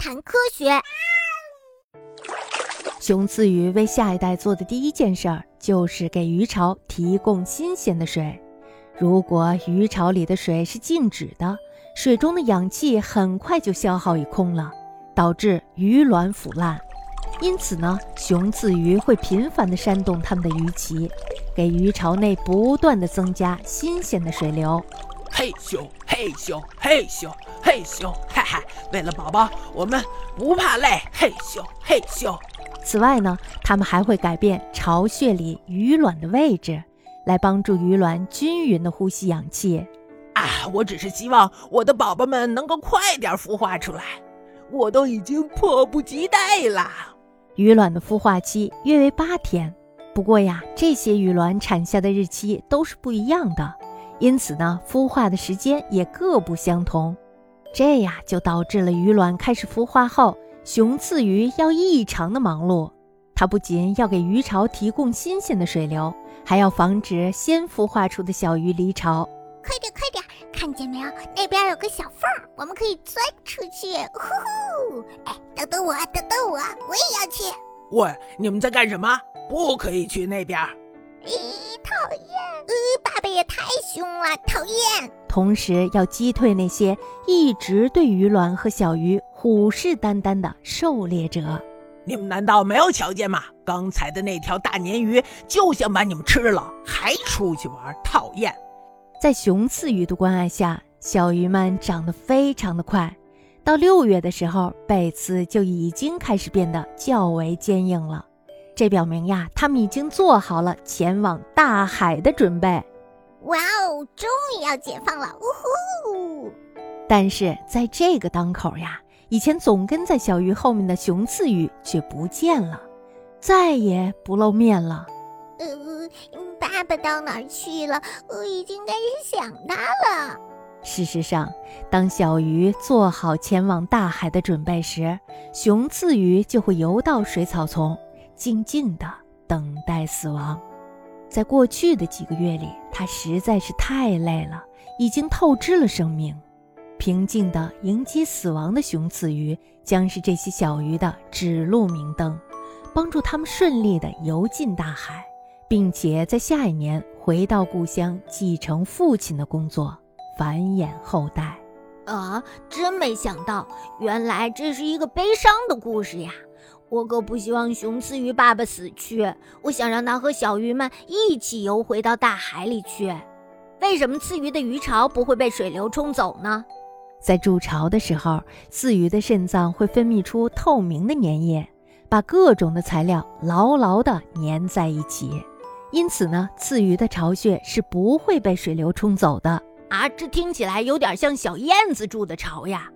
谈科学。熊刺鱼为下一代做的第一件事儿，就是给鱼巢提供新鲜的水。如果鱼巢里的水是静止的，水中的氧气很快就消耗一空了，导致鱼卵腐烂。因此呢，雄刺鱼会频繁地扇动它们的鱼鳍，给鱼巢内不断地增加新鲜的水流。嘿咻嘿咻嘿咻嘿咻，哈哈！为了宝宝，我们不怕累。嘿咻嘿咻。此外呢，它们还会改变巢穴里鱼卵的位置。来帮助鱼卵均匀的呼吸氧气。啊，我只是希望我的宝宝们能够快点孵化出来，我都已经迫不及待了。鱼卵的孵化期约为八天，不过呀，这些鱼卵产下的日期都是不一样的，因此呢，孵化的时间也各不相同。这呀，就导致了鱼卵开始孵化后，雄刺鱼要异常的忙碌。它不仅要给鱼巢提供新鲜的水流。还要防止先孵化出的小鱼离巢。快点，快点，看见没有？那边有个小缝，我们可以钻出去。呼呼！哎，等等我，等等我，我也要去。喂，你们在干什么？不可以去那边。凶了，讨厌。同时要击退那些一直对鱼卵和小鱼虎视眈眈的狩猎者。你们难道没有瞧见吗？刚才的那条大鲶鱼就想把你们吃了，还出去玩，讨厌！在雄刺鱼的关爱下，小鱼们长得非常的快。到六月的时候，背刺就已经开始变得较为坚硬了。这表明呀，它们已经做好了前往大海的准备。哇哦，终于要解放了！呜呼！但是在这个当口呀。以前总跟在小鱼后面的雄刺鱼却不见了，再也不露面了。呃，爸爸到哪儿去了？我已经开始想他了。事实上，当小鱼做好前往大海的准备时，雄刺鱼就会游到水草丛，静静地等待死亡。在过去的几个月里，它实在是太累了，已经透支了生命。平静地迎接死亡的雄刺鱼将是这些小鱼的指路明灯，帮助它们顺利地游进大海，并且在下一年回到故乡继承父亲的工作，繁衍后代。啊，真没想到，原来这是一个悲伤的故事呀！我可不希望雄刺鱼爸爸死去，我想让他和小鱼们一起游回到大海里去。为什么刺鱼的鱼巢不会被水流冲走呢？在筑巢的时候，刺鱼的肾脏会分泌出透明的粘液，把各种的材料牢牢地粘在一起。因此呢，刺鱼的巢穴是不会被水流冲走的。啊，这听起来有点像小燕子筑的巢呀。